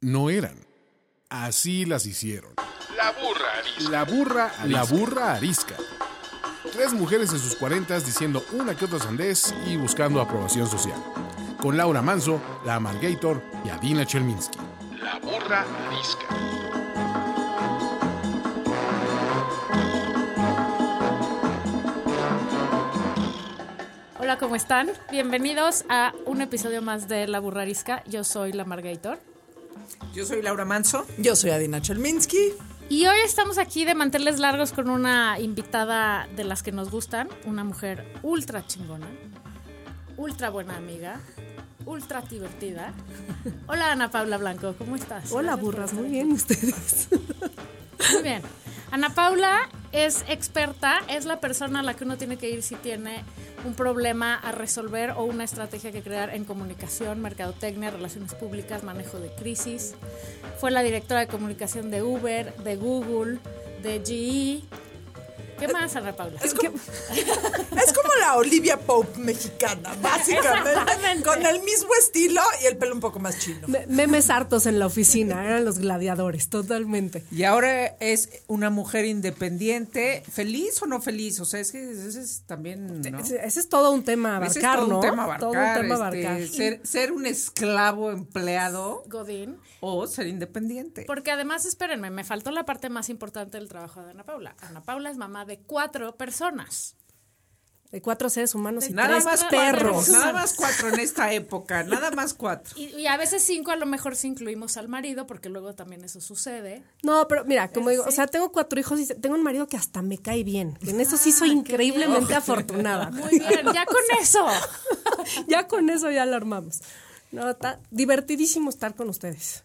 no eran. Así las hicieron. La burra arisca. La burra, la burra arisca. Tres mujeres en sus cuarentas diciendo una que otra sandez y buscando aprobación social. Con Laura Manso, la Amalgator y Adina Chelminsky. La burra arisca. Hola, ¿cómo están? Bienvenidos a un episodio más de La Burrarisca. Yo soy la Margator. Yo soy Laura Manso. Yo soy Adina Chelminsky. Y hoy estamos aquí de manteles largos con una invitada de las que nos gustan, una mujer ultra chingona, ultra buena amiga, ultra divertida. Hola Ana Paula Blanco, ¿cómo estás? Hola, burras, muy bien ustedes. Muy bien. Ana Paula es experta, es la persona a la que uno tiene que ir si tiene un problema a resolver o una estrategia que crear en comunicación, mercadotecnia, relaciones públicas, manejo de crisis. Fue la directora de comunicación de Uber, de Google, de GE. ¿Qué más, Ana Paula? Es como, es como la Olivia Pope mexicana, básicamente. Con el mismo estilo y el pelo un poco más chino. Me- Memes hartos en la oficina, eran los gladiadores, totalmente. Y ahora es una mujer independiente, feliz o no feliz. O sea, es que ese es también. ¿no? Ese, ese es todo un tema a Ese es abarcar, todo ¿no? un tema abarcar. Todo un tema a este, abarcar. ser, ser un esclavo empleado Godín. o ser independiente. Porque además, espérenme, me faltó la parte más importante del trabajo de Ana Paula. Ana Paula es mamá de cuatro personas. De cuatro seres humanos y Nada tres más perros. cuatro. Nada más cuatro en esta época. Nada más cuatro. Y, y a veces cinco, a lo mejor si incluimos al marido, porque luego también eso sucede. No, pero mira, como digo, o sea, tengo cuatro hijos y tengo un marido que hasta me cae bien. que En eso sí soy increíblemente afortunada. Muy bien, ya con eso. ya con eso ya lo armamos. No, está divertidísimo estar con ustedes.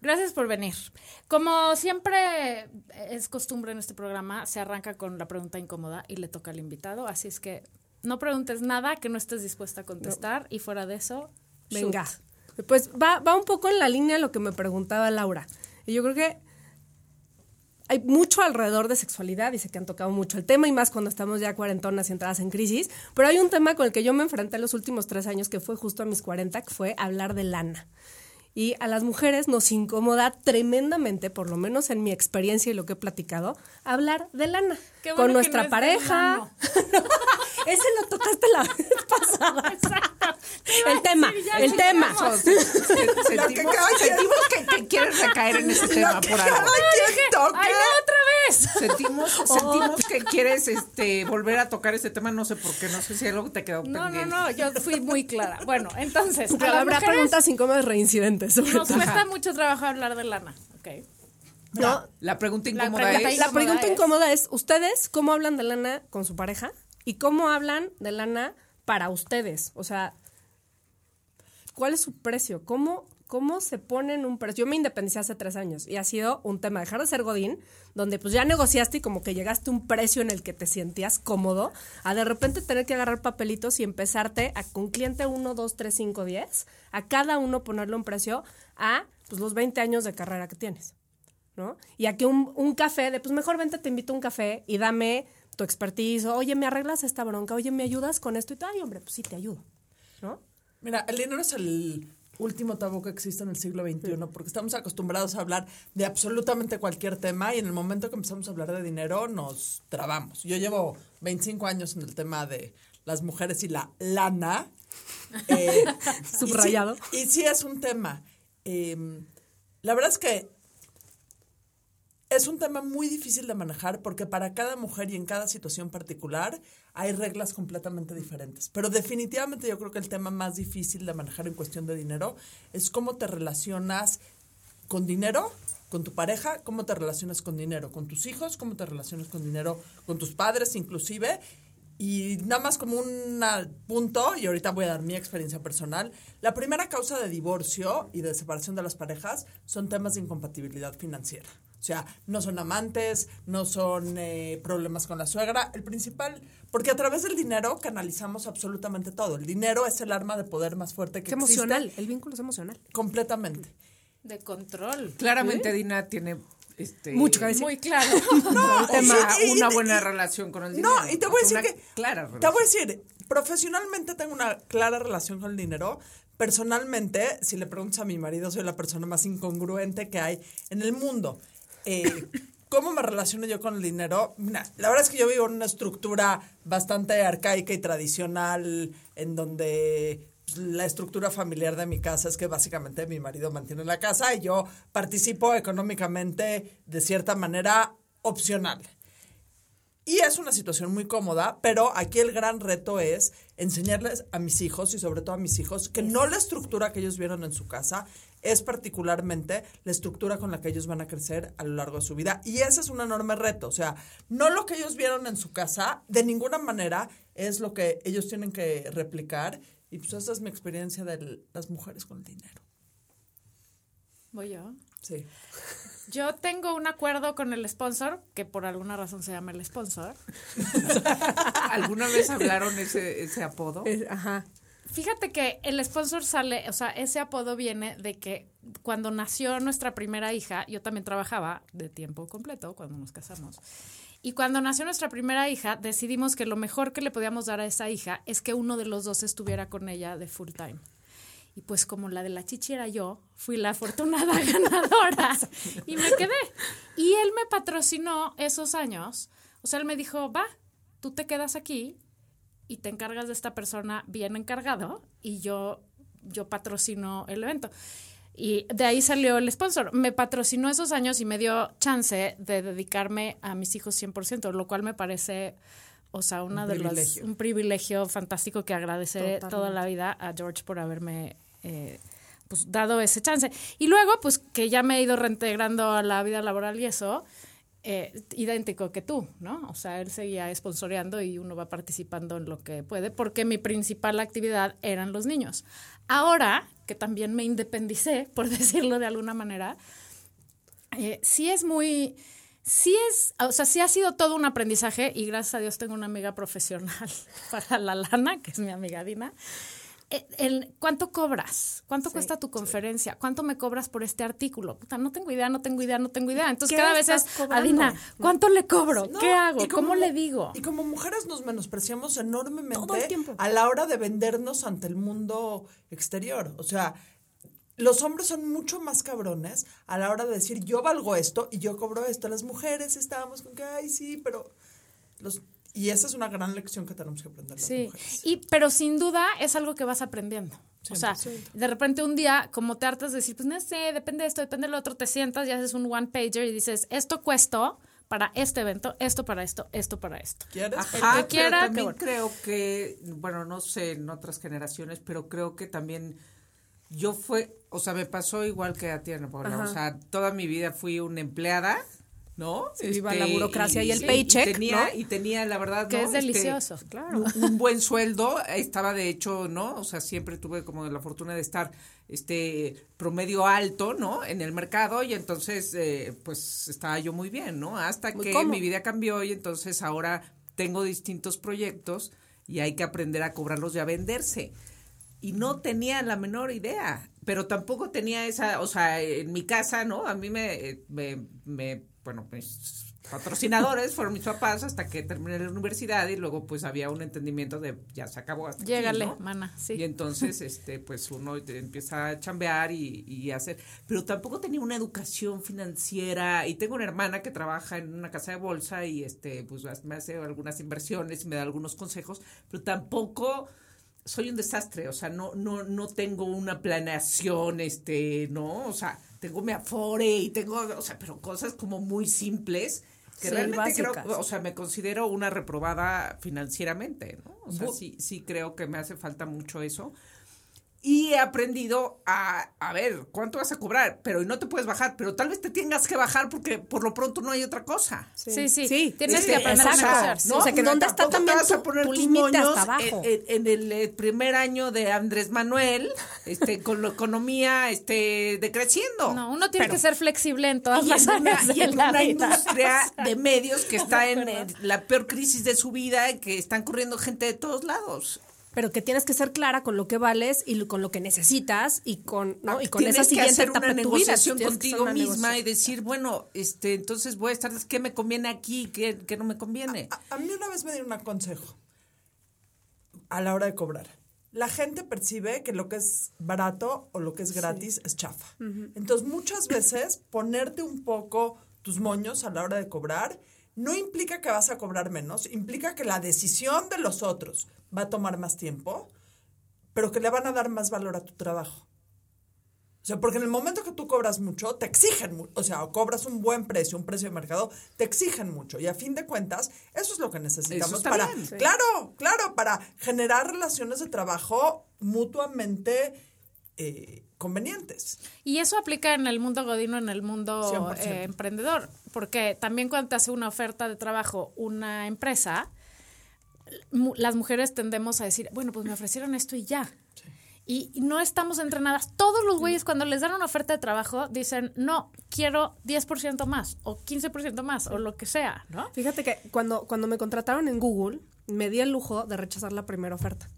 Gracias por venir. Como siempre es costumbre en este programa, se arranca con la pregunta incómoda y le toca al invitado. Así es que no preguntes nada que no estés dispuesta a contestar y fuera de eso, Venga. shoot. Pues va, va un poco en la línea de lo que me preguntaba Laura. Y yo creo que hay mucho alrededor de sexualidad, dice que han tocado mucho el tema y más cuando estamos ya cuarentonas y entradas en crisis, pero hay un tema con el que yo me enfrenté los últimos tres años, que fue justo a mis 40, que fue hablar de lana. Y a las mujeres nos incomoda tremendamente, por lo menos en mi experiencia y lo que he platicado, hablar de lana. Qué bueno con nuestra no pareja. Ese lo tocaste la vez pasada. Exacto. El tema, decir, el tema. Sentimos, sentimos que, que quieres recaer en ese tema por algo. Toca. ¡Ay, no, otra vez! Sentimos, sentimos que quieres este volver a tocar ese tema, no sé por qué, no sé si algo te quedó No, no, pendiente. no, yo fui muy clara. Bueno, entonces, Pero habrá mujeres preguntas incómodas reincidentes. Sobre nos todo. cuesta mucho trabajo hablar de lana. Ok. No, La pregunta La incómoda pregunta es... la pregunta incómoda es, ¿ustedes cómo hablan de lana con su pareja? ¿Y cómo hablan de lana para ustedes? O sea, ¿cuál es su precio? ¿Cómo, cómo se ponen un precio? Yo me independicé hace tres años y ha sido un tema dejar de ser Godín, donde pues ya negociaste y como que llegaste a un precio en el que te sentías cómodo, a de repente tener que agarrar papelitos y empezarte a con cliente 1, 2, 3, 5, 10, a cada uno ponerle un precio a pues, los 20 años de carrera que tienes. ¿no? Y aquí un, un café de, pues mejor vente, te invito a un café y dame tu expertise, oye, ¿me arreglas esta bronca? Oye, ¿me ayudas con esto? Y tú, ay, hombre, pues sí, te ayudo, ¿no? Mira, el dinero es el último tabú que existe en el siglo XXI, porque estamos acostumbrados a hablar de absolutamente cualquier tema y en el momento que empezamos a hablar de dinero nos trabamos. Yo llevo 25 años en el tema de las mujeres y la lana. eh, y sí- Subrayado. Y sí, es un tema. Eh, la verdad es que es un tema muy difícil de manejar porque para cada mujer y en cada situación particular hay reglas completamente diferentes. Pero definitivamente yo creo que el tema más difícil de manejar en cuestión de dinero es cómo te relacionas con dinero, con tu pareja, cómo te relacionas con dinero, con tus hijos, cómo te relacionas con dinero, con tus padres inclusive. Y nada más como un punto, y ahorita voy a dar mi experiencia personal, la primera causa de divorcio y de separación de las parejas son temas de incompatibilidad financiera. O sea, no son amantes, no son eh, problemas con la suegra. El principal, porque a través del dinero canalizamos absolutamente todo. El dinero es el arma de poder más fuerte que Es existe. emocional, el vínculo es emocional. Completamente. De control. Claramente Dina tiene este Mucho que decir. Muy claro. un tema, y- una buena y- relación con el dinero. No, y te voy a decir Una que. clara Te voy a decir, profesionalmente tengo una clara relación con el dinero, personalmente, si le preguntas a mi marido, soy la persona más incongruente que hay en el mundo. Eh, ¿Cómo me relaciono yo con el dinero? La verdad es que yo vivo en una estructura bastante arcaica y tradicional, en donde pues, la estructura familiar de mi casa es que básicamente mi marido mantiene la casa y yo participo económicamente de cierta manera opcional. Y es una situación muy cómoda, pero aquí el gran reto es enseñarles a mis hijos y sobre todo a mis hijos que no la estructura que ellos vieron en su casa es particularmente la estructura con la que ellos van a crecer a lo largo de su vida. Y ese es un enorme reto. O sea, no lo que ellos vieron en su casa, de ninguna manera es lo que ellos tienen que replicar. Y pues esa es mi experiencia de las mujeres con el dinero. Voy yo. Sí. Yo tengo un acuerdo con el sponsor, que por alguna razón se llama el sponsor. ¿Alguna vez hablaron ese, ese apodo? Ajá. Fíjate que el sponsor sale, o sea, ese apodo viene de que cuando nació nuestra primera hija, yo también trabajaba de tiempo completo cuando nos casamos. Y cuando nació nuestra primera hija, decidimos que lo mejor que le podíamos dar a esa hija es que uno de los dos estuviera con ella de full time. Y pues como la de la chichi era yo, fui la afortunada ganadora y me quedé. Y él me patrocinó esos años. O sea, él me dijo, va, tú te quedas aquí y te encargas de esta persona bien encargado y yo, yo patrocino el evento. Y de ahí salió el sponsor. Me patrocinó esos años y me dio chance de dedicarme a mis hijos 100%, lo cual me parece, o sea, una Un de los, un privilegio fantástico que agradeceré Totalmente. toda la vida a George por haberme eh, pues, dado ese chance. Y luego, pues que ya me he ido reintegrando a la vida laboral y eso, eh, idéntico que tú, ¿no? O sea, él seguía sponsoreando y uno va participando en lo que puede, porque mi principal actividad eran los niños. Ahora, que también me independicé, por decirlo de alguna manera, eh, sí es muy, sí es, o sea, sí ha sido todo un aprendizaje y gracias a Dios tengo una amiga profesional para la lana, que es mi amiga Dina. Eh, el- ¿Cuánto cobras? ¿Cuánto cuesta tu conferencia? ¿Cuánto me cobras por este artículo? Puta, no tengo idea, no tengo idea, no tengo idea. Entonces ¿Qué cada vez es, cobrando? Adina, ¿cuánto le cobro? No, ¿Qué hago? como ¿Cómo le digo? Y como mujeres nos menospreciamos enormemente a la hora de vendernos ante el mundo exterior. O sea, los hombres son mucho más cabrones a la hora de decir yo valgo esto y yo cobro esto. Las mujeres estábamos con que, ay, sí, pero... Los, y esa es una gran lección que tenemos que aprender las Sí, mujeres. y, pero sin duda es algo que vas aprendiendo. O sea, de repente un día, como te hartas de decir, pues no sé, depende de esto, depende de lo otro, te sientas y haces un one pager y dices, esto cuesto para este evento, esto para esto, esto para esto. ¿Quieres? El Ajá, que quiera, pero también que bueno. creo que, bueno, no sé en otras generaciones, pero creo que también yo fue, o sea, me pasó igual que a ti, Ana Paula. Ajá. O sea, toda mi vida fui una empleada, ¿no? Este, Sí, viva la burocracia y el sí, paycheck, tenía, ¿no? Y tenía, la verdad, Que ¿no? es Este, delicioso, claro. un, un buen sueldo, estaba de hecho, ¿no? O sea, siempre tuve como la fortuna de estar este promedio alto, ¿no? En el mercado y entonces eh, pues estaba yo muy bien, ¿no? Hasta Muy que cómodo. mi vida cambió y entonces ahora tengo distintos proyectos y hay que aprender a cobrarlos y a venderse. Y no tenía la menor idea, pero tampoco tenía esa, o sea, en mi casa, ¿no? A mí me, me, me bueno, mis patrocinadores fueron mis papás hasta que terminé la universidad y luego pues había un entendimiento de ya se acabó hasta aquí, Llégale, ¿no? mana, sí. Y entonces, este, pues uno empieza a chambear y, y hacer, pero tampoco tenía una educación financiera y tengo una hermana que trabaja en una casa de bolsa y este, pues me hace algunas inversiones y me da algunos consejos, pero tampoco soy un desastre, o sea, no, no, no tengo una planeación, este, no, o sea, tengo mi afore y tengo, o sea, pero cosas como muy simples que Sí, realmente creo, o sea, me considero una reprobada financieramente, ¿no? O sea, sí, sí creo que me hace falta mucho eso. Y he aprendido a, a ver, ¿cuánto vas a cobrar? Pero no te puedes bajar, pero tal vez te tengas que bajar porque por lo pronto no hay otra cosa. Sí, sí, Sí, tienes sí, que aprender a negociar. sí. O sea, que ¿dónde está también te vas a tu- poner tu tus límite hasta moños abajo? En, en- en el eh, primer año de Andrés Manuel, este, con la economía este, decreciendo. No, uno tiene Pero- que ser flexible en todas y las en una, áreas y en la una vida. industria de medios que está en la peor crisis de su vida, y que están corriendo gente de todos lados. Pero que tienes que ser clara con lo que vales y con lo que necesitas y con, ¿no? y con Tienes esa que siguiente hacer etapa una de tu vida. negociación que hacer contigo una misma negociación. y decir, bueno, este, entonces voy a estar, ¿qué me conviene aquí? ¿Qué, qué no me conviene? A, a mí una vez me dieron un consejo a la hora de cobrar. la gente percibe que lo que es barato o lo que es gratis es chafa. Entonces, muchas veces ponerte un poco tus moños a la hora de cobrar no implica que vas a cobrar menos, implica que la decisión de los otros va a tomar más tiempo, pero que le van a dar más valor a tu trabajo. O sea, porque en el momento que tú cobras mucho, te exigen, mu- o sea, o cobras un buen precio, un precio de mercado, te exigen mucho. Y a fin de cuentas, eso es lo que necesitamos para, bien. Sí. claro, claro, para generar relaciones de trabajo mutuamente eh, convenientes. Y eso aplica en el mundo godino, en el mundo 100%. eh, emprendedor, porque también cuando te hace una oferta de trabajo una empresa, las mujeres tendemos a decir, bueno, pues me ofrecieron esto y ya. Y y no estamos entrenadas. Todos los güeyes cuando les dan una oferta de trabajo dicen, no, quiero 10% más o 15% más o lo que sea, ¿no? Fíjate que cuando, cuando me contrataron en Google, me di el lujo de rechazar la primera oferta.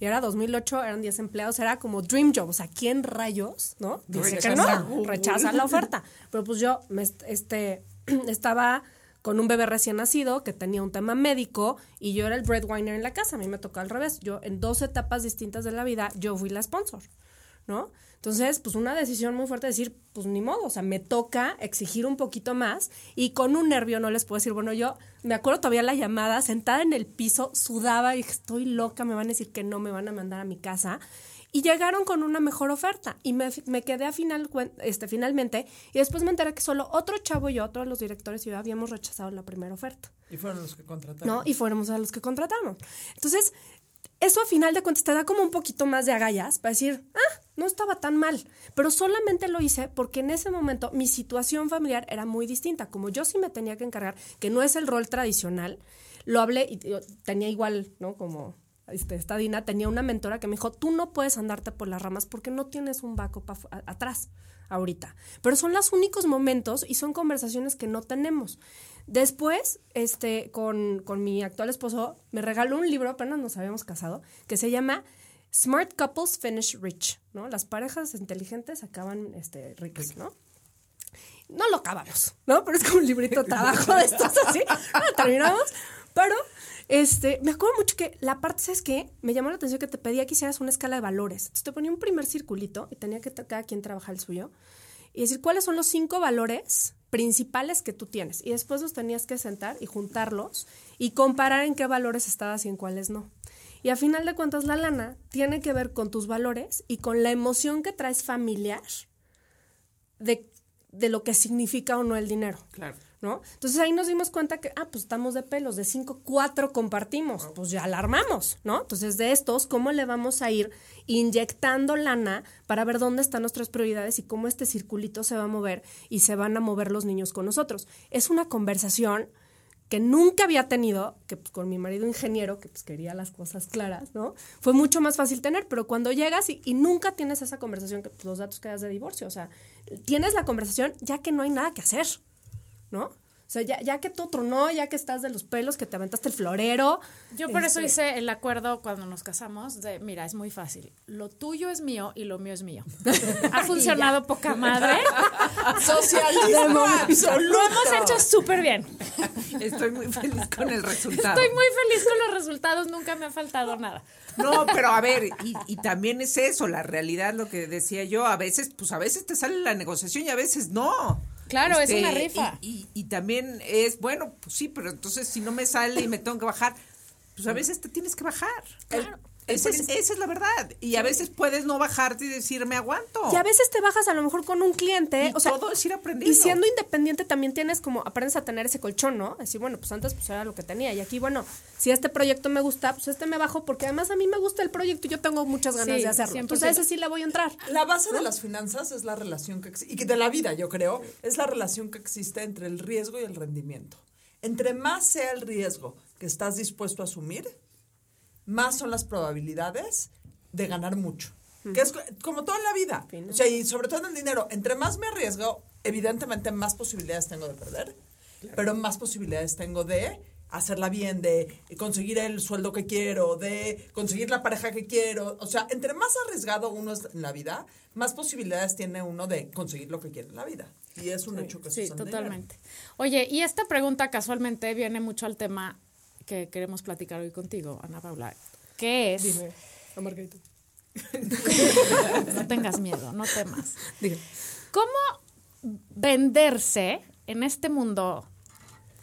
Y era 2008, eran 10 empleados, era como Dream Job. O sea, ¿quién rayos, no? Dice que no, rechaza la oferta. Pero pues yo me est- este, estaba con un bebé recién nacido que tenía un tema médico y yo era el breadwinner en la casa. A mí me tocó al revés. Yo en dos etapas distintas de la vida, yo fui la sponsor, ¿no? Entonces, pues una decisión muy fuerte de decir, pues ni modo, o sea, me toca exigir un poquito más y con un nervio no les puedo decir, bueno, yo me acuerdo todavía la llamada, sentada en el piso, sudaba y dije, estoy loca, me van a decir que no, me van a mandar a mi casa. Y llegaron con una mejor oferta y me, me quedé a final, este, finalmente y después me enteré que solo otro chavo y yo, otro de los directores y yo habíamos rechazado la primera oferta. Y fueron los que contrataron. ¿no? Y fuéramos a los que contratamos. Entonces, eso a final de cuentas te da como un poquito más de agallas para decir, ah, no estaba tan mal. Pero solamente lo hice porque en ese momento mi situación familiar era muy distinta. Como yo sí me tenía que encargar, que no es el rol tradicional, lo hablé y tenía igual, ¿no? Como este, esta Dina tenía una mentora que me dijo, tú no puedes andarte por las ramas porque no tienes un backup atrás ahorita. Pero son los únicos momentos y son conversaciones que no tenemos. Después, este, con, con mi actual esposo, me regaló un libro, apenas nos habíamos casado, que se llama Smart Couples Finish Rich, ¿no? Las parejas inteligentes acaban este, ricas, ¿no? No lo acabamos, ¿no? Pero es como un librito de trabajo de estos así. Ah, terminamos. Pero, este, me acuerdo mucho que la parte es que me llamó la atención que te pedía que hicieras una escala de valores. Entonces te ponía un primer circulito y tenía que cada quien trabajar el suyo y decir cuáles son los cinco valores principales que tú tienes. Y después los tenías que sentar y juntarlos y comparar en qué valores estabas y en cuáles no. Y a final de cuentas, la lana tiene que ver con tus valores y con la emoción que traes familiar de, de lo que significa o no el dinero. Claro. ¿No? Entonces ahí nos dimos cuenta que, ah, pues estamos de pelos, de cinco, cuatro compartimos, pues ya la armamos, ¿no? Entonces de estos, ¿cómo le vamos a ir inyectando lana para ver dónde están nuestras prioridades y cómo este circulito se va a mover y se van a mover los niños con nosotros? Es una conversación que nunca había tenido, que pues, con mi marido ingeniero, que pues quería las cosas claras, ¿no? Fue mucho más fácil tener, pero cuando llegas y, y nunca tienes esa conversación, que pues, los datos que das de divorcio, o sea, tienes la conversación ya que no hay nada que hacer, ¿no? O sea, ya, ya que tú tronó, ya que estás de los pelos, que te aventaste el florero. Yo por eso este, hice el acuerdo cuando nos casamos de, mira, es muy fácil. Lo tuyo es mío y lo mío es mío. Ha funcionado poca madre. Socialismo absoluto. Lo hemos hecho súper bien. Estoy muy feliz con el resultado. Estoy muy feliz con los resultados, nunca me ha faltado nada. No, pero a ver, y, y también es eso, la realidad, lo que decía yo, a veces, pues a veces te sale la negociación y a veces no. Este, Claro, es una rifa. Y, y- y también es, bueno, pues sí, pero entonces si no me sale y me tengo que bajar, pues a veces te tienes que bajar. Claro. Esa es, esa es la verdad. Y a veces puedes no bajarte y decir, me aguanto. Y a veces te bajas a lo mejor con un cliente. Y o sea, todo es ir aprendiendo. Y siendo independiente también tienes como, aprendes a tener ese colchón, ¿no? Decir, bueno, pues antes pues era lo que tenía. Y aquí, bueno, si este proyecto me gusta, pues este me bajo porque además a mí me gusta el proyecto y yo tengo muchas ganas Sí, de hacerlo. 100%. Entonces a ese sí le voy a entrar. La base de las finanzas es la relación que existe, y de la vida, yo creo, es la relación que existe entre el riesgo y el rendimiento. Entre más sea el riesgo que estás dispuesto a asumir, más son las probabilidades de ganar mucho. Que es co- como todo en la vida. O sea, y sobre todo en el dinero. Entre más me arriesgo, evidentemente más posibilidades tengo de perder, pero más posibilidades tengo de hacerla bien, de conseguir el sueldo que quiero, de conseguir la pareja que quiero. O sea, entre más arriesgado uno es en la vida, más posibilidades tiene uno de conseguir lo que quiere en la vida. Y es un hecho que Sí, dinero. totalmente. Oye, y esta pregunta casualmente viene mucho al tema que queremos platicar hoy contigo, Ana Paula, que es Margarita. No tengas miedo, no temas. Diga. ¿Cómo venderse en este mundo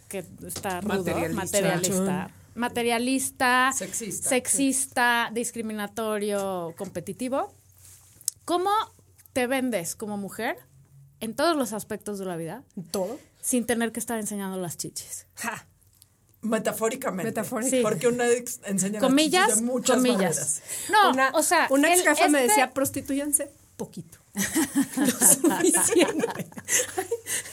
que está rudo, Materialista. materialista, materialista, Sexista. sexista, discriminatorio, competitivo? ¿Cómo te vendes como mujer en todos los aspectos de la vida ¿Todo? sin tener que estar enseñando las chichis? Ja. Metafóricamente. Metafóricamente. Porque una ex- enseña Comillas, de muchas comillas. maneras. No, una, o sea, una ex jefa me este- decía, prostituyanse poquito. Lo suficiente.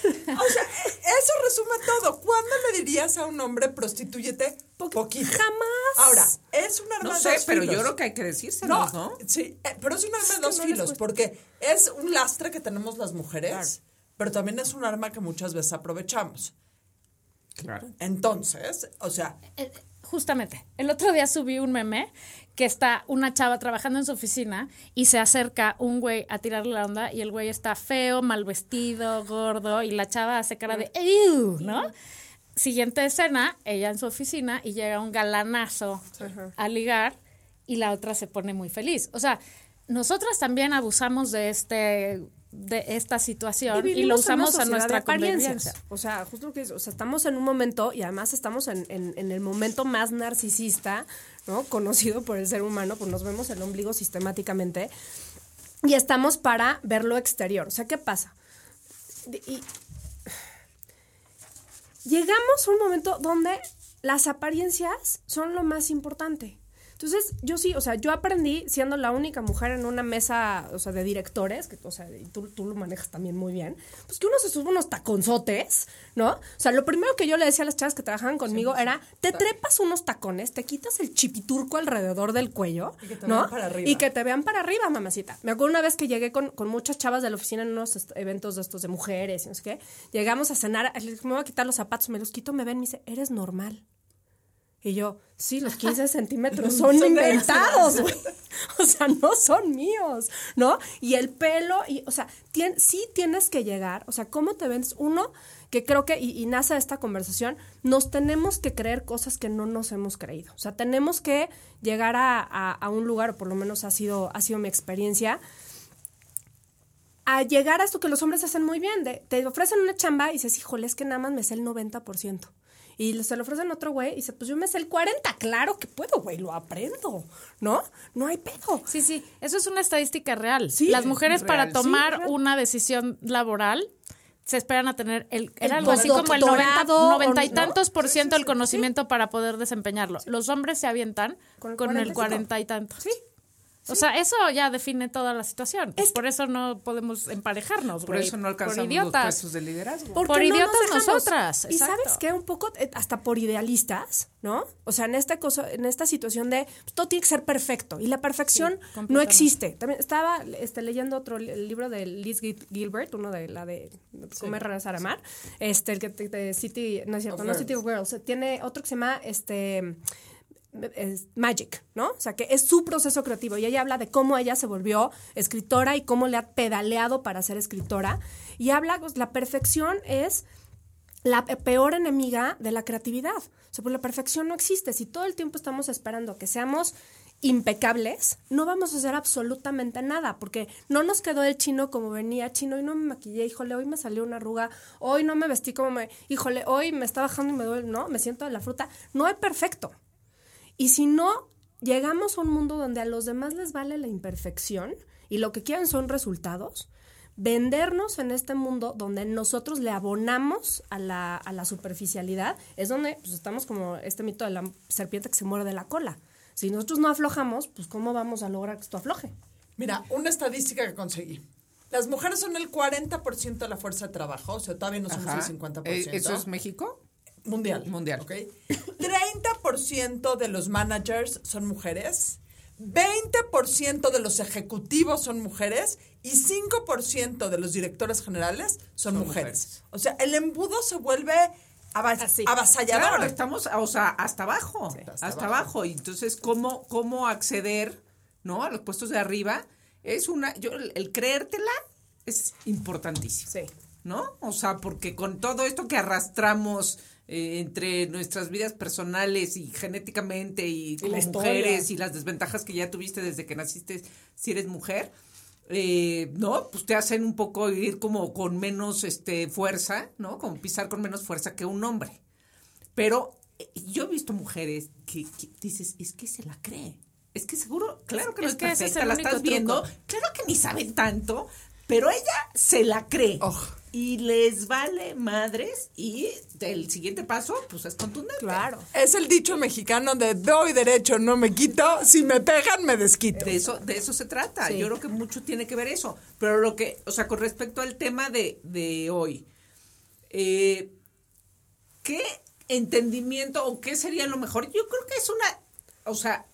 O sea, eso resume todo. ¿Cuándo le dirías a un hombre prostitúyete? Poquito. Jamás. Ahora, es un arma No de sé, dos pero filos. yo creo que hay que decírselo, No, ¿no? sí, eh, pero es un arma de dos no filos, porque es un lastre que tenemos las mujeres, pero también es un arma que muchas veces aprovechamos. Claro. Entonces, o sea, Eh, Justamente, el otro día subí un meme que está una chava trabajando en su oficina y se acerca un güey a tirarle la onda y el güey está feo, mal vestido, gordo y la chava hace cara de "Ew", ¿no? Siguiente escena, ella en su oficina y llega un galanazo a ligar y la otra se pone muy feliz. O sea, nosotras también abusamos de este de esta situación y, lo en una usamos a nuestra conveniencia. O sea, justo lo que dices, o sea, estamos en un momento y además estamos en, en- en el momento más narcisista, ¿no? Conocido por el ser humano, pues nos vemos el ombligo sistemáticamente y estamos para ver lo exterior. O sea, ¿qué pasa? Y- llegamos a un momento donde las apariencias son lo más importante. Entonces, yo sí, o sea, yo aprendí siendo la única mujer en una mesa, o sea, de directores, que, o sea, y tú, tú lo manejas también muy bien, pues que uno se sube unos taconzotes, ¿no? O sea, lo primero que yo le decía a las chavas que trabajaban conmigo era, te trepas unos tacones, te quitas el chipiturco alrededor del cuello, Y que te ¿no? vean para arriba. Y que te vean para arriba, mamacita. Me acuerdo una vez que llegué con, con muchas chavas de la oficina en unos eventos de estos de mujeres y no sé qué. Llegamos a cenar, les me voy a quitar los zapatos, me los quito, me ven, me dice, eres normal. Y yo, sí, los 15 centímetros son inventados, güey. O sea, no son míos, ¿no? Y el pelo, y, o sea, tien- sí tienes que llegar, o sea, ¿cómo te ves? Uno, que creo que, y, y nace esta conversación, nos tenemos que creer cosas que no nos hemos creído. O sea, tenemos que llegar a, a- a un lugar, o por lo menos ha sido, ha sido mi experiencia, a llegar a esto que los hombres hacen muy bien. De, te ofrecen una chamba y dices, híjole, es que nada más me sé el 90%. Y se lo ofrecen a otro güey y dice, pues yo me sé el 40%. Claro que puedo, güey, lo aprendo. ¿No? No hay pedo. Sí, sí, eso es una estadística real. Sí, Las mujeres para real, tomar una decisión laboral se esperan a tener el, era algo así como el 90, doctorado, 90 y tantos por ciento del conocimiento para poder desempeñarlo. Los hombres se avientan Con con el el 45. 40 y tantos. Sí. O sea, eso ya define toda la situación. Es por eso no podemos emparejarnos, Por eso no por alcanzamos los puestos de liderazgo. Porque Por no idiotas nosotras, Y exacto. sabes que un poco eh, hasta por idealistas, ¿no? O sea, en esta cosa, en esta situación de pues, todo tiene que ser perfecto y la perfección no existe. También estaba este, leyendo otro libro de Liz Gil- Gilbert, uno de la de Comer, Regresar, Amar, este el que de City, no es cierto, Of no Girls. City of Girls, tiene otro que se llama este es Magic, ¿no? O sea, que es su proceso creativo y ella habla de cómo ella se volvió escritora y cómo le ha pedaleado para ser escritora y habla, pues, la perfección es la pe- peor enemiga de la creatividad. O sea, pues la perfección no existe. Si todo el tiempo estamos esperando que seamos impecables, no vamos a hacer absolutamente nada, porque no nos quedó el chino como venía, chino, y no me maquillé, híjole, hoy me salió una arruga, hoy no me vestí como me, híjole, hoy me está bajando y me duele, no, me siento de la fruta. No hay perfecto. Y si no, llegamos a un mundo donde a los demás les vale la imperfección y lo que quieren son resultados, vendernos en este mundo donde nosotros le abonamos a la, a la superficialidad, es donde pues, estamos como este mito de la serpiente que se muere de la cola. Si nosotros no aflojamos, pues ¿cómo vamos a lograr que esto afloje? Mira, una estadística que conseguí. Las mujeres son el 40% de la fuerza de trabajo, o sea, todavía no somos Ajá. el 50%. Eh, ¿Eso es México? Mundial. Mundial. ¿ok? 30% de los managers son mujeres, 20% de los ejecutivos son mujeres y 5% de los directores generales son, Son mujeres. mujeres. O sea, el embudo se vuelve Así. avasallador. Claro, estamos, o sea, hasta abajo, hasta hasta, abajo. abajo. Y entonces, ¿cómo, cómo acceder, no, a los puestos de arriba? Es una, yo, el, el creértela es importantísimo. Sí. ¿No? O sea, porque con todo esto que arrastramos eh, entre nuestras vidas personales y genéticamente y como historia. mujeres y las desventajas que ya tuviste desde que naciste si eres mujer, eh, ¿no? Pues te hacen un poco ir como con menos este, fuerza, ¿no? Como pisar con menos fuerza que un hombre. Pero eh, yo he visto mujeres que, que dices, es que se la cree. Es que seguro, claro que no es es, que es perfecta, la estás viendo, claro que ni saben tanto, pero ella se la cree. Oh. Y les vale madres y el siguiente paso, pues es contundente. Claro. Es el dicho mexicano de doy derecho, no me quito, si me pegan, me desquito. De eso, de eso se trata. Sí. Yo creo que mucho tiene que ver eso. Pero lo que, o sea, con respecto al tema de, de hoy, eh, ¿qué entendimiento o qué sería lo mejor? Yo creo que es una, o sea,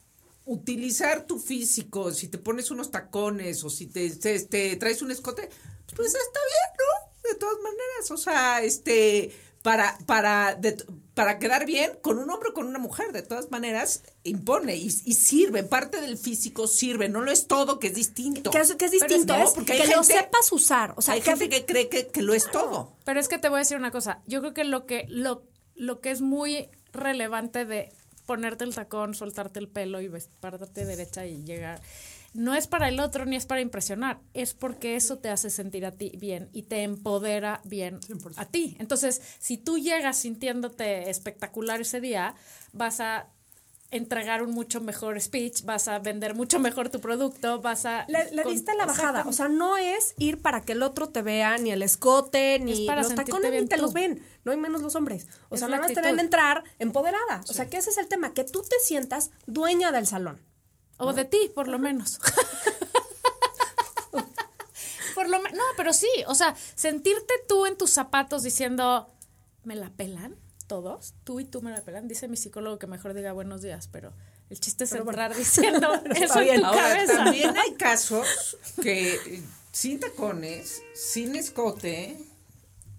utilizar tu físico, si te pones unos tacones o si te, te- te traes un escote, pues está bien, ¿no? De todas maneras, o sea, este, para, para, de- para quedar bien con un hombre o con una mujer, de todas maneras, impone y, y sirve, parte del físico sirve, no lo es todo, que es distinto. Que es, que es Pero distinto, no, es porque que lo sepas usar. O sea, hay que- gente que cree que, que lo es todo. Pero es que te voy a decir una cosa. Yo creo que lo que, lo, lo que es muy relevante de ponerte el tacón, soltarte el pelo y pararte derecha y llegar, no es para el otro ni es para impresionar, es porque eso te hace sentir a ti bien y te empodera bien a ti. Entonces, si tú llegas sintiéndote espectacular ese día, vas a entregar un mucho mejor speech, vas a vender mucho mejor tu producto, vas a... Con- diste la bajada. O sea, no es ir para que el otro te vea, ni el escote, ni Es para los tacones, ni bien te tú. los ven. No hay menos los hombres. O Es sea, la nada más te ven entrar empoderada. O sea, que ese es el tema, que tú te sientas dueña del salón. O de ti, por lo menos. por lo. No, pero sí. O sea, sentirte tú en tus zapatos diciendo, ¿me la pelan todos? Tú y tú me la pelan. Dice mi psicólogo que mejor diga buenos días, pero el chiste es entrar diciendo eso en tu Ahora, cabeza. también hay casos que eh, sin tacones, sin escote,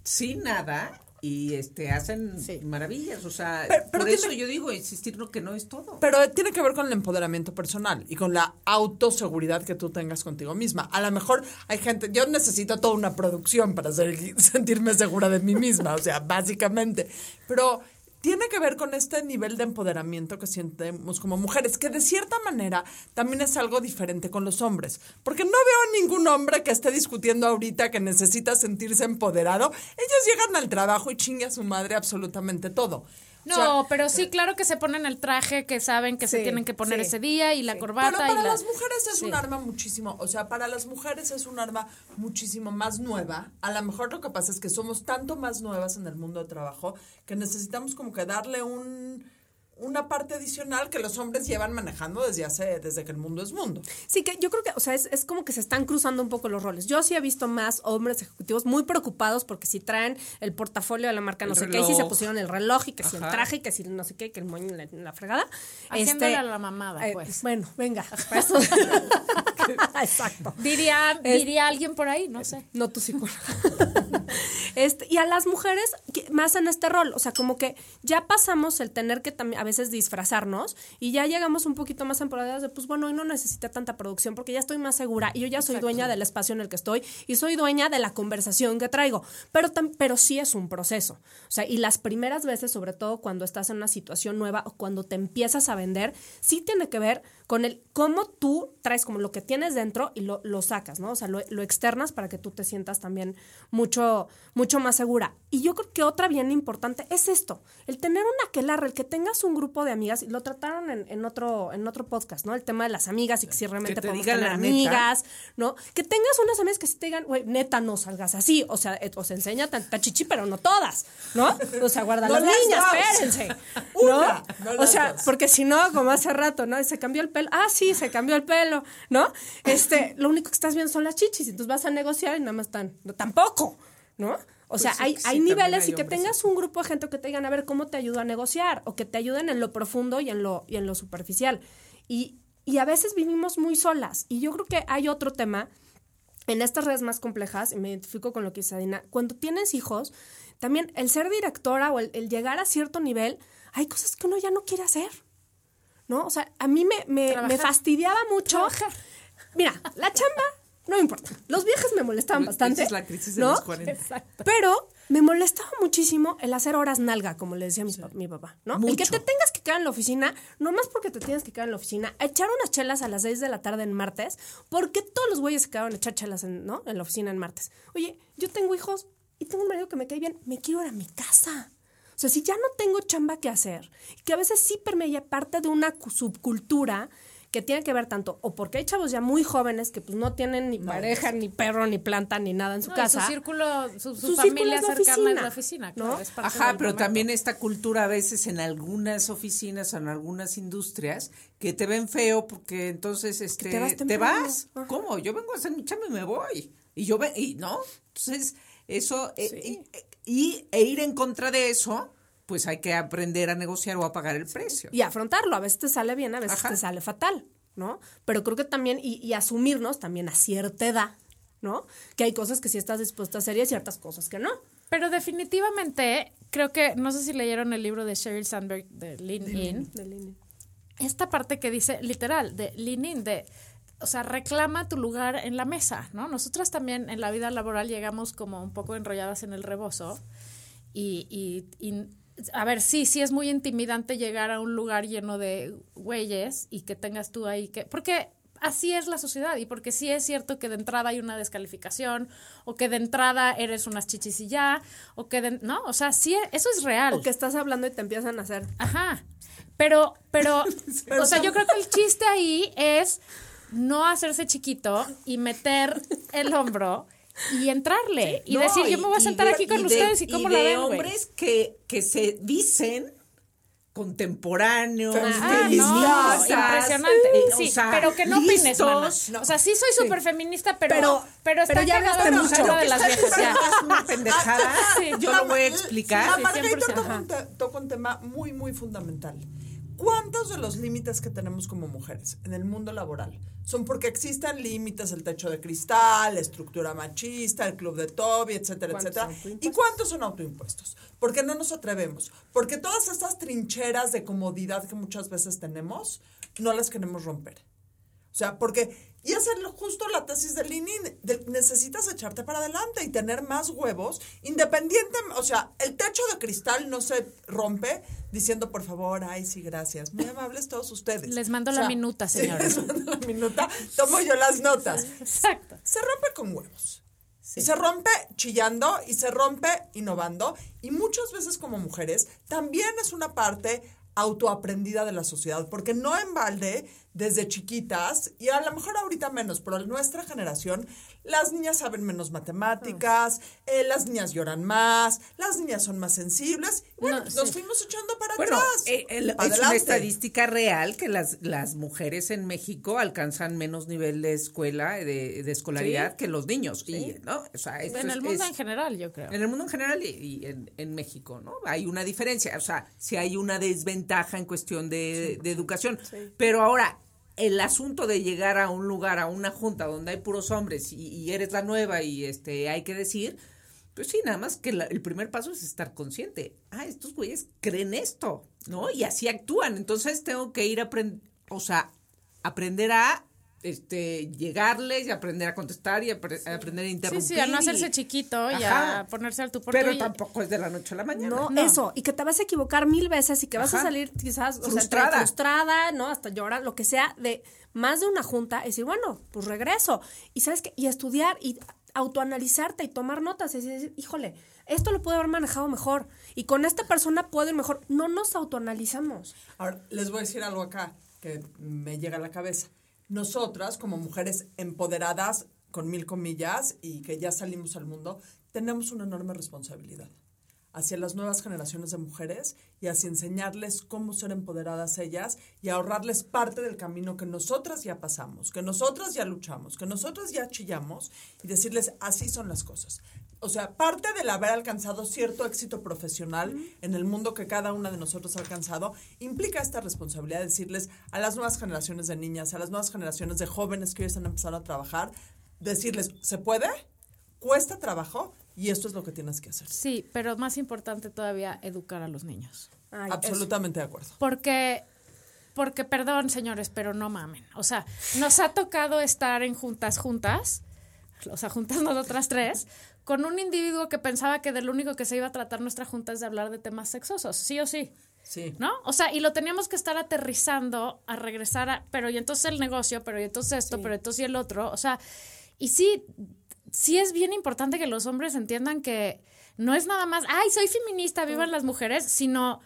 sin nada, y este hacen maravillas. O sea, Pero- pero por eso tiene- yo digo, insistir lo que no es todo. Pero tiene que ver con el empoderamiento personal y con la autoseguridad que tú tengas contigo misma. A lo mejor hay gente, yo necesito toda una producción para ser- sentirme segura de mí misma, o sea, básicamente. Pero tiene que ver con este nivel de empoderamiento que sientemos como mujeres, que de cierta manera también es algo diferente con los hombres. Porque no veo ningún hombre que esté discutiendo ahorita que necesita sentirse empoderado. Ellos llegan al trabajo y chingue a su madre absolutamente todo. O No, sea, pero sí, claro que se ponen el traje que saben que se tienen que poner sí, ese día y la corbata Pero para y la... las mujeres es Sí. un arma muchísimo, o sea, para las mujeres es un arma muchísimo más nueva. A lo mejor lo que pasa es que somos tanto más nuevas en el mundo de trabajo que necesitamos como que darle un una parte adicional que los hombres llevan manejando desde hace desde que el mundo es mundo. Sí, que yo creo que, o sea, es, es como que se están cruzando un poco los roles. Yo sí he visto más hombres ejecutivos muy preocupados porque si traen el portafolio de la marca no El sé qué, y si se pusieron el reloj y que si el traje, y que si no sé qué, que el moño en la, en la fregada. Haciéndole Este, a la mamada, eh, pues. Bueno, venga. eso. Exacto. Diría, Es- diría alguien por ahí, no sé. No tu psicóloga. este, y a las mujeres más en este rol, o sea, como que ya pasamos el tener que también a veces disfrazarnos y ya llegamos un poquito más empoderadas de, pues bueno, hoy no necesita tanta producción porque ya estoy más segura y yo ya soy dueña del espacio en el que estoy y soy dueña de la conversación que traigo, pero, pero sí es un proceso. O sea, y las primeras veces, sobre todo cuando estás en una situación nueva o cuando te empiezas a vender, sí tiene que ver con el cómo tú traes como lo que tienes dentro y lo, lo sacas, ¿no? O sea, lo, lo externas para que tú te sientas también mucho, mucho más segura. Y yo creo que otra bien importante es esto, el tener una aquelarre, el que tengas un grupo de amigas, y lo trataron en, en otro, en otro podcast, ¿no? El tema de las amigas y que si realmente te podemos tener neta. amigas, ¿no? Que tengas unas amigas que sí te digan, güey, neta, no salgas así, o sea, eh, os enseña tanta chichi, pero no todas, ¿no? O sea, guarda No las niñas, dos. espérense. Una, no o sea, dos. porque si no, como hace rato, ¿no? Se cambió el pelo. Ah, sí, se cambió el pelo, ¿no? Este, lo único que estás viendo son las chichis y entonces vas a negociar y nada más están. No, tampoco, ¿no? O sea, sí, hay, sí, hay también niveles hay y que tengas un grupo de gente que te digan, a ver, ¿cómo te ayudo a negociar? O que te ayuden en lo profundo y en lo, y en lo superficial. Y, y a veces vivimos muy solas. Y yo creo que hay otro tema en estas redes más complejas, y me identifico con lo que dice Adina, cuando tienes hijos, también el ser directora o el, el llegar a cierto nivel, hay cosas que uno ya no quiere hacer. ¿No? O sea, a mí me, me, fastidiaba mucho. Mira, la chamba no me importa. Los viajes me molestaban Esa bastante. es la crisis de ¿no? los 40. Pero me molestaba muchísimo el hacer horas nalga, como le decía mi, mi papá, ¿no? El que Mucho. te tengas que quedar en la oficina, no más porque te tienes que quedar en la oficina, a echar unas chelas a las 6 de la tarde en martes, porque todos los güeyes se quedaron a echar chelas en, ¿no? en la oficina en martes. Oye, yo tengo hijos y tengo un marido que me cae bien, me quiero ir a mi casa. O sea, si ya no tengo chamba que hacer, que a veces sí permeia parte de una cu- subcultura que tiene que ver tanto, o porque hay chavos ya muy jóvenes que pues no tienen ni pareja, ni perro, ni planta, ni nada en su No, casa. su círculo, su, su Su familia círculo es cercana es la oficina, ¿no? claro, es parte Ajá, pero momento. también esta cultura a veces en algunas oficinas o en algunas industrias que te ven feo porque entonces este te vas te. ¿Cómo? Yo vengo a hacer mi chamba y me voy. Y yo ve y no, entonces eso eh, y, y- e ir en contra de eso, pues hay que aprender a negociar o a pagar el precio. y afrontarlo. A veces te sale bien, a veces Ajá. te sale fatal, ¿no? Pero creo que también, y, y asumirnos también a cierta edad, ¿no? Que hay cosas que sí estás dispuesta a hacer y hay ciertas cosas que no. Pero definitivamente, creo que, no sé si leyeron el libro de Sheryl Sandberg de Lean In, esta parte que dice, literal, de Lean In, de, o sea, reclama tu lugar en la mesa, ¿no? Nosotras también en la vida laboral llegamos como un poco enrolladas en el rebozo y, y, y, a ver, sí, sí es muy intimidante llegar a un lugar lleno de güeyes y que tengas tú ahí que, porque así es la sociedad y porque sí es cierto que de entrada hay una descalificación o que de entrada eres unas chichis y ya o que de, no, o sea, sí, eso es real. O que estás hablando y te empiezan a hacer. Ajá. Pero, pero, o sea, yo creo que el chiste ahí es no hacerse chiquito y meter el hombro y entrarle y No, decir, yo me voy a sentar de- aquí con y de- ustedes y cómo y la de ven, hombres que, que se dicen contemporáneos, Ah, feministas, no, impresionante. Sí, o sea, pero que no opines, mana. O sea, sí soy súper feminista, pero, Pero- pero, está pero ya hablaste mucho. Lo de las viejas ya. Es una pendejada. Sí. Yo lo voy a explicar. Sí, Margarita 100%, toca ajá. un, te- toca un tema muy, muy fundamental. ¿Cuántos de los límites que tenemos como mujeres en el mundo laboral son porque existen límites, el techo de cristal, la estructura machista, el club de Toby, etcétera, ¿Cuántos etcétera? ¿Y cuántos son autoimpuestos? Porque no nos atrevemos. Porque todas estas trincheras de comodidad que muchas veces tenemos, no las queremos romper. O sea, porque, y hacerlo justo la tesis de Lenin, de- necesitas echarte para adelante y tener más huevos, independiente, o sea, el techo de cristal no se rompe diciendo, por favor, ay, sí, gracias. Muy amables todos ustedes. Les mando O la minuta, sí, señores. les mando la minuta, tomo yo las notas. Exacto. Se rompe con huevos. Y se rompe chillando y se rompe innovando. Y muchas veces como mujeres también es una parte autoaprendida de la sociedad, porque no en balde, desde chiquitas, y a lo mejor ahorita menos, pero en nuestra generación, las niñas saben menos matemáticas, eh, las niñas lloran más, las niñas son más sensibles. Bueno, No, nos sí. fuimos echando para Bueno, atrás. eh, el- para es una estadística real que las, las mujeres en México alcanzan menos nivel de escuela, de, de escolaridad que los niños. Y, ¿no? O sea, esto En es- el mundo es- en general, yo creo. En el mundo en general y, y en, en México, ¿no? Hay una diferencia, o sea, si hay una desventaja en cuestión de, de educación. Pero ahora, el asunto de llegar a un lugar, a una junta donde hay puros hombres y, eres la nueva y este hay que decir, pues sí, nada más que la- el primer paso es estar consciente. Ah, estos güeyes creen esto, ¿no? Y así actúan. Entonces tengo que ir a aprender, o sea, aprender a este llegarles y aprender a contestar y a aprender a Sí, interrumpir. sí, a no y- hacerse chiquito y Ajá. a ponerse al tu por pero tampoco es de la noche a la mañana. No, No. eso, y que te vas a equivocar mil veces y que vas a salir quizás o sea, Frustrada. entre frustrada, ¿no? Hasta llorar, lo que sea, de más de una junta, y decir, bueno, pues regreso. Y sabes qué, y estudiar y autoanalizarte y tomar notas, y decir, híjole, esto lo puedo haber manejado mejor. Y con esta persona puedo ir mejor. No nos autoanalizamos. Ahora, les voy a decir algo acá que me llega a la cabeza. Nosotras, como mujeres empoderadas, con mil comillas, y que ya salimos al mundo, tenemos una enorme responsabilidad hacia las nuevas generaciones de mujeres y hacia enseñarles cómo ser empoderadas ellas y ahorrarles parte del camino que nosotras ya pasamos, que nosotras ya luchamos, que nosotras ya chillamos y decirles así son las cosas. O sea, parte del haber alcanzado cierto éxito profesional en el mundo que cada una de nosotros ha alcanzado implica esta responsabilidad de decirles a las nuevas generaciones de niñas, a las nuevas generaciones de jóvenes que hoy están empezando a trabajar, decirles, ¿se puede? Cuesta trabajo y esto es lo que tienes que hacer. Sí, pero más importante todavía, educar a los niños. Ay, Absolutamente de acuerdo. Porque, porque, perdón, señores, pero no mamen. O sea, nos ha tocado estar en juntas, juntas, o sea, juntas nosotras tres, con un individuo que pensaba que del único que se iba a tratar nuestra junta es de hablar de temas sexosos, sí o sí. Sí. ¿No? O sea, y lo teníamos que estar aterrizando a regresar a, pero y entonces el negocio, pero y entonces esto, pero entonces y el otro. O sea, y sí, sí es bien importante que los hombres entiendan que no es nada más, ay, soy feminista, vivan las mujeres, sino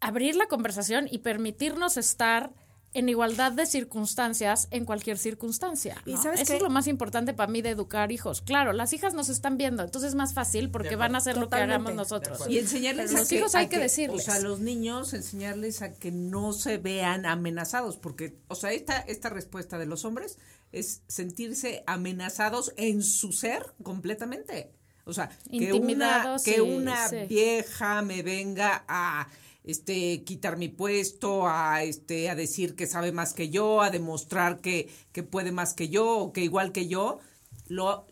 abrir la conversación y permitirnos estar en igualdad de circunstancias en cualquier circunstancia. ¿Y ¿no? sabes Eso qué? es lo más importante para mí de educar hijos. Claro, las hijas nos están viendo, entonces es más fácil porque van a hacer lo que hagamos nosotros. Y enseñarles Pero a los que, hijos hay a que decirles. O sea, a los niños enseñarles a que no se vean amenazados, porque, o sea, esta, esta respuesta de los hombres es sentirse amenazados en su ser completamente. O sea, que una, que sí, una sí. vieja me venga a este quitar mi puesto, a este a decir que sabe más que yo, a demostrar que, que puede más que yo o que igual que yo, lo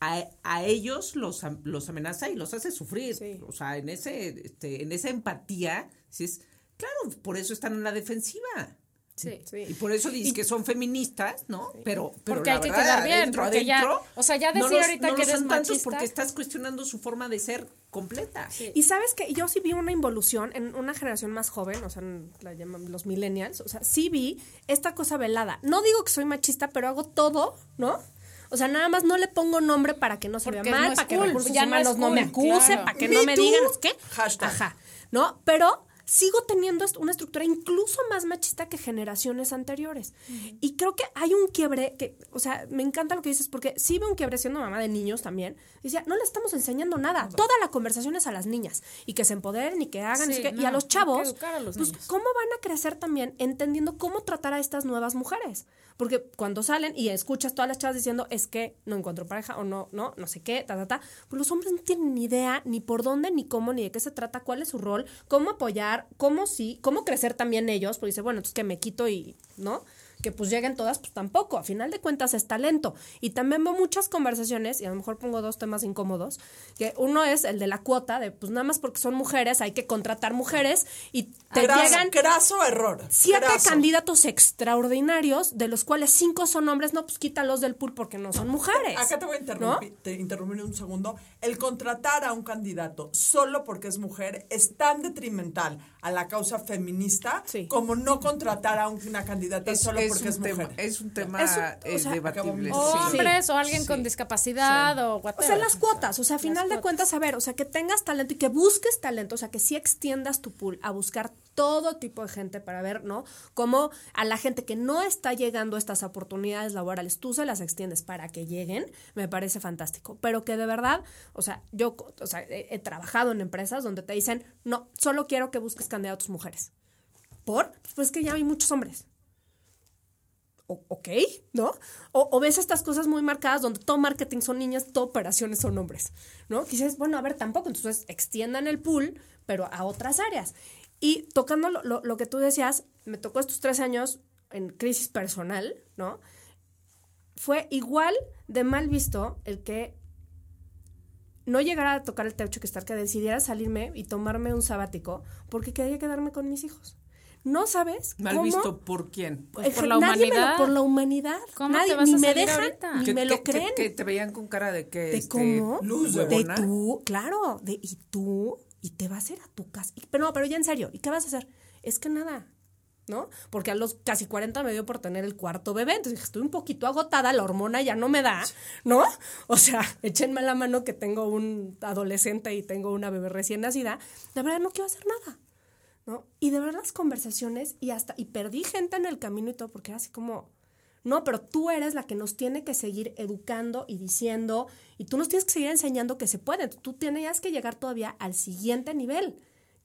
a, a ellos los, los amenaza y los hace sufrir. Sí. O sea, en ese este en esa empatía, si es claro, por eso están en la defensiva. Sí. Sí. Y por eso dices que son feministas, ¿no? Pero, pero Porque la hay que verdad, quedar bien, adentro, porque ya- o sea, ya no decir los- ahorita no que eres machista. porque estás cuestionando su forma de ser completa. Y sabes que yo sí vi una involución en una generación más joven, o sea, en la llaman los millennials, o sea, sí vi esta cosa velada. No digo que soy machista, pero hago todo, ¿no? O sea, nada más no le pongo nombre para que no se Porque vea no mal, para que recursos no humanos no, me acuse, claro. para que Me no me digan, ¿qué? Hashtag. Ajá. ¿No? Pero sigo teniendo una estructura incluso más machista que generaciones anteriores. Y creo que hay un quiebre que, o sea, me encanta lo que dices porque sí veo un quiebre siendo mamá de niños también. Decía, no le estamos enseñando nada. Toda la conversación es a las niñas y que se empoderen y que hagan. y Sí, y no, a los que chavos, a los pues, niños. ¿cómo van a crecer también entendiendo cómo tratar a estas nuevas mujeres? Porque cuando salen y escuchas todas las chavas diciendo es que no encuentro pareja o no, no, no sé qué, ta, ta, ta, pues los hombres no tienen ni idea ni por dónde, ni cómo, ni de qué se trata, cuál es su rol, cómo apoyar, cómo sí, cómo crecer también ellos, porque dice, bueno, entonces que me quito y, ¿no? Que pues lleguen todas, pues tampoco, a final de cuentas es talento. Y también veo muchas conversaciones, y a lo mejor pongo dos temas incómodos, que uno es el de la cuota, de pues nada más porque son mujeres, hay que contratar mujeres y te Craso, llegan craso error. siete candidatos extraordinarios, de los cuales cinco son hombres, no, pues quítalos del pool porque no son mujeres. Acá te voy a interrumpir, te interrumpir un segundo. El contratar a un candidato solo porque es mujer es tan detrimental a la causa feminista Sí. como no contratar a una candidata Es, solo es porque un es tema, es un tema Es un- o eh, sea, debatible. acabamos- sí. Hombres o alguien con discapacidad o O whatever. sea, las cuotas, o sea, a final de cuentas, a ver, o sea, que tengas talento y que busques talento, o sea, que sí extiendas tu pool a buscar todo tipo de gente para ver, ¿no? Cómo a la gente que no está llegando a estas oportunidades laborales, tú se las extiendes para que lleguen, me parece fantástico. Pero que de verdad, o sea, yo, o sea, he, he trabajado en empresas donde te dicen, no, solo quiero que busques candidatos mujeres. ¿Por? Pues que ya hay muchos hombres. Ok, ¿no? O, ves estas cosas muy marcadas donde todo marketing son niñas, todo operaciones son hombres, ¿no? Que dices, bueno, a ver, tampoco, entonces extiendan el pool, pero a otras áreas. Y tocando lo, lo- lo que tú decías, me tocó estos tres años en crisis personal, ¿no? Fue igual de mal visto el que no llegara a tocar el techo que estar que decidiera salirme y tomarme un sabático porque quería quedarme con mis hijos. No sabes Mal cómo visto por quién. Pues por la nadie me lo- humanidad. por la humanidad. ¿Cómo Nadie, te vas ni a me salir dejan, ahorita? ni me lo creen. Que, que te veían con cara de que. ¿De este, cómo? loser. De tú, claro, de y tú, y te vas a ir a tu casa. Y- pero no, pero ya en serio, ¿y qué vas a hacer? Es que nada, ¿no? Porque a los casi 40 me dio por tener el cuarto bebé, entonces dije, estoy un poquito agotada, la hormona ya no me da, ¿no? O sea, échenme la mano que tengo un adolescente y tengo una bebé recién nacida. La verdad no quiero hacer nada. ¿No? Y de ver las conversaciones y hasta, y perdí gente en el camino y todo, porque era así como, no, pero tú eres la que nos tiene que seguir educando y diciendo, y tú nos tienes que seguir enseñando que se puede, tú tienes que llegar todavía al siguiente nivel.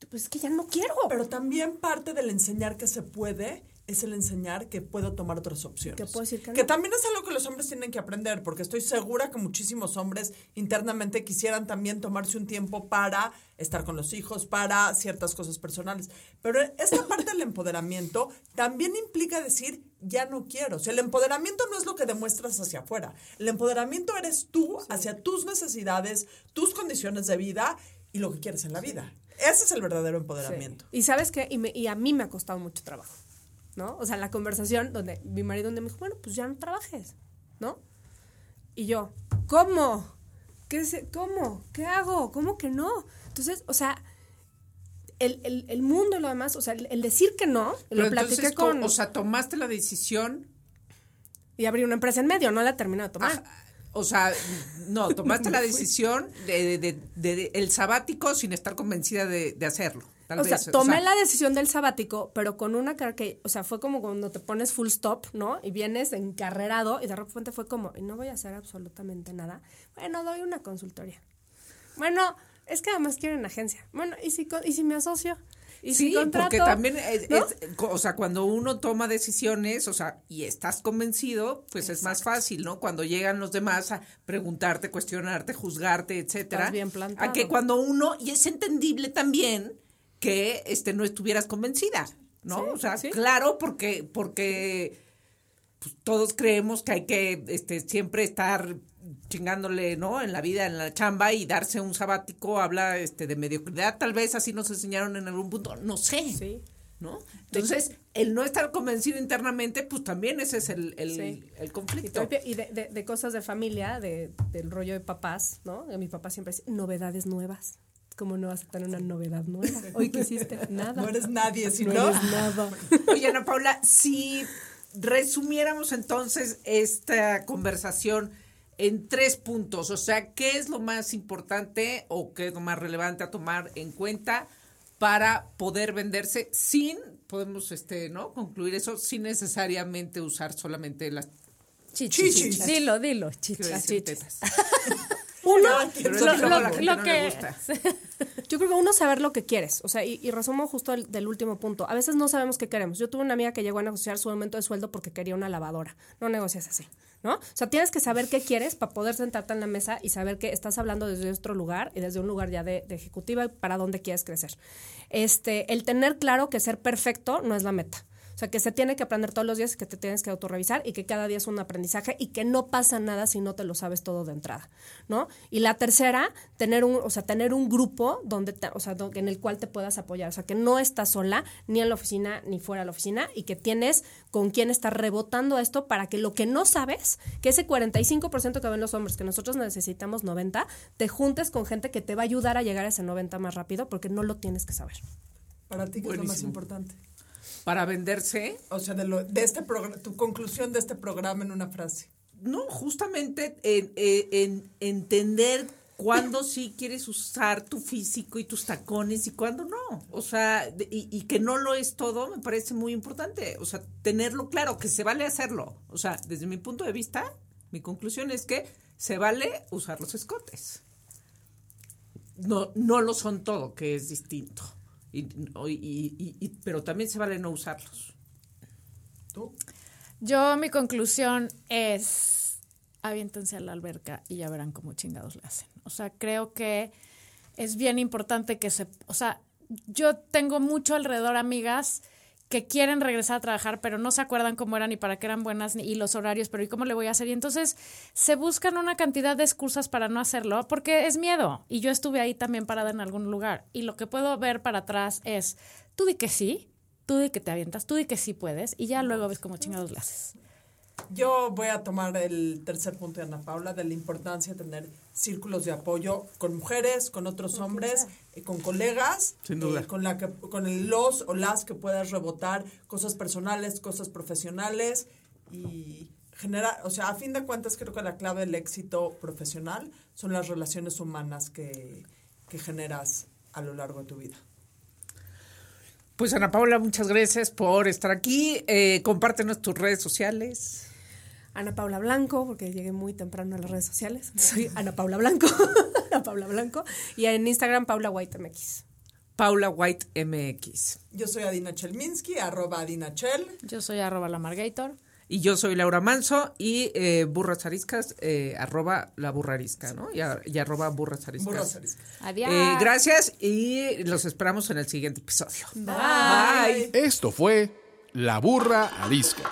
Pues es que ya no quiero. Pero también parte del enseñar que se puede es el enseñar que puedo tomar otras opciones. Que puedo decir que no. también es algo que los hombres tienen que aprender, porque estoy segura que muchísimos hombres internamente quisieran también tomarse un tiempo para estar con los hijos, para ciertas cosas personales. Pero esta parte del empoderamiento también implica decir, ya no quiero. O sea, el empoderamiento no es lo que demuestras hacia afuera. El empoderamiento eres tú hacia tus necesidades, tus condiciones de vida y lo que quieres en la vida. Ese es el verdadero empoderamiento. Y sabes qué, y, me- y a mí me ha costado mucho trabajo, ¿no? O sea, la conversación donde mi marido donde me dijo, bueno, pues ya no trabajes, ¿no? Y yo, ¿cómo? ¿qué se- ¿cómo? ¿Qué hago? ¿Cómo que no? Entonces, o sea, el, el- el mundo y lo demás, o sea, el, el decir que no, Pero lo platiqué entonces, con... o sea, tomaste la decisión y abrí una empresa en medio, no la terminé de tomar. Ajá. O sea, no, tomaste la decisión de, de- de- de- el sabático sin estar convencida de, de hacerlo. Tal o sea, tomé la decisión del sabático, pero con una cara que, o sea, fue como cuando te pones full stop, ¿no? Y vienes encarrerado y de repente fue como, y no voy a hacer absolutamente nada. Bueno, doy una consultoría. Bueno, es que además quieren agencia. Bueno, ¿y si, y si me asocio? ¿Y si Sí, contrato? porque también, es- ¿No? es- o sea, cuando uno toma decisiones, o sea, y estás convencido, pues es más fácil, ¿no? Cuando llegan los demás a preguntarte, cuestionarte, juzgarte, etcétera. Estás bien plantado. A que cuando uno, y es entendible también que este no estuvieras convencida, ¿no? Sí, o sea, sí. claro, porque, porque pues, todos creemos que hay que este, siempre estar chingándole, ¿no? En la vida, en la chamba y darse un sabático habla este de mediocridad, tal vez así nos enseñaron en algún punto, no sé. Sí. ¿No? Entonces, el no estar convencido internamente, pues también ese es el, el, Sí. el conflicto. y de, de- de cosas de familia, de, del rollo de papás, ¿no? Mi papá siempre dice, novedades nuevas. ¿Cómo no vas a tener una novedad nueva? Hoy que hiciste nada. No eres nadie, si No no. eres nada. Oye, Ana Paula, si resumiéramos entonces esta conversación en tres puntos, o sea, ¿qué es lo más importante o qué es lo más relevante a tomar en cuenta para poder venderse sin, podemos, este, ¿no? Concluir eso sin necesariamente usar solamente las Chichis. Chichis. Dilo, dilo. Chichis. Uno, Lo- lo- que-. Yo creo que uno saber lo que quieres, o sea, y, y resumo justo el, del último punto. A veces no sabemos qué queremos. Yo tuve una amiga que llegó a negociar su aumento de sueldo porque quería una lavadora. No negocias así, ¿no? O sea, tienes que saber qué quieres para poder sentarte en la mesa y saber que estás hablando desde otro lugar y desde un lugar ya de, de ejecutiva y para dónde quieres crecer. Este, el tener claro que ser perfecto no es la meta. O sea, que se tiene que aprender todos los días, que te tienes que autorrevisar y que cada día es un aprendizaje y que no pasa nada si no te lo sabes todo de entrada, ¿no? Y la tercera, tener un, o sea, tener un grupo donde, te- o sea, en el cual te puedas apoyar, o sea, que no estás sola ni en la oficina ni fuera de la oficina y que tienes con quién estar rebotando esto para que lo que no sabes, que ese 45% que ven los hombres, que nosotros necesitamos 90, te juntes con gente que te va a ayudar a llegar a ese 90 más rápido porque no lo tienes que saber. Para ti, ¿qué es lo más importante? Para venderse, O sea, de, lo, de este programa, tu conclusión de este programa en una frase. No, justamente en, en- en entender cuándo sí quieres usar tu físico y tus tacones y cuándo no. O sea, de- y, y que no lo es todo, me parece muy importante. O sea, tenerlo claro, que se vale hacerlo. O sea, desde mi punto de vista, mi conclusión es que se vale usar los escotes. No, no lo son todo, que es distinto. Y, y- y- pero también se vale no usarlos. ¿Tú? Yo, mi conclusión es: aviéntense a la alberca y ya verán cómo chingados le hacen. O sea, creo que es bien importante que se. O sea, yo tengo mucho alrededor amigas que quieren regresar a trabajar, pero no se acuerdan cómo eran y para qué eran buenas y los horarios, pero ¿y cómo le voy a hacer? Y entonces se buscan una cantidad de excusas para no hacerlo, porque es miedo. Y yo estuve ahí también parada en algún lugar. Y lo que puedo ver para atrás es, tú di que sí, tú di que te avientas, tú di que sí puedes, y ya luego ves cómo chingados le haces. Yo voy a tomar el tercer punto de Ana Paula de la importancia de tener círculos de apoyo con mujeres, con otros hombres, y con colegas, Sin duda. eh, con la que, con el los o las que puedas rebotar cosas personales, cosas profesionales y generar, o sea, a fin de cuentas creo que la clave del éxito profesional son las relaciones humanas que, que generas a lo largo de tu vida. Pues Ana Paula, muchas gracias por estar aquí. Eh, compártenos tus redes sociales. Ana Paula Blanco, porque llegué muy temprano a las redes sociales. Soy Ana Paula Blanco. Ana Paula Blanco. Y en Instagram, Paula White MX. Paula White MX. Yo soy Adina Chelminsky, arroba Adina Chel. Yo soy arroba la Margator. Y yo soy Laura Manso y eh, Burras Ariscas, eh, arroba la burra arisca, ¿no? Y, a- y arroba burras ariscas. Burros Ariscas. Adiós. Eh, gracias y los esperamos en el siguiente episodio. Bye. Esto fue La Burra Arisca.